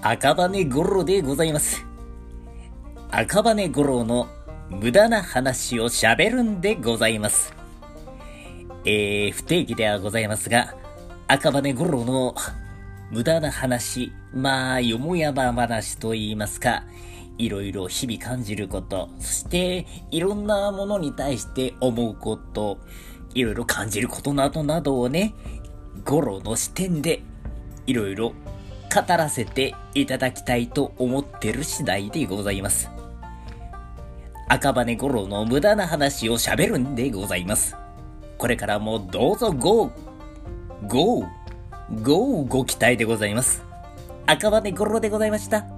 赤羽五郎でございます。赤羽五郎の無駄な話を喋るんでございます。えー、不定期ではございますが、赤羽五郎の無駄な話、まあ、よもやま話と言いますか、いろいろ日々感じること、そしていろんなものに対して思うこと、いろいろ感じることなどなどをね、吾朗の視点でいろいろ語らせていただきたいと思ってる次第でございます。赤羽根吾朗の無駄な話を喋るんでございます。これからもどうぞゴー、ゴー、ゴーご期待でございます。赤羽根吾朗でございました。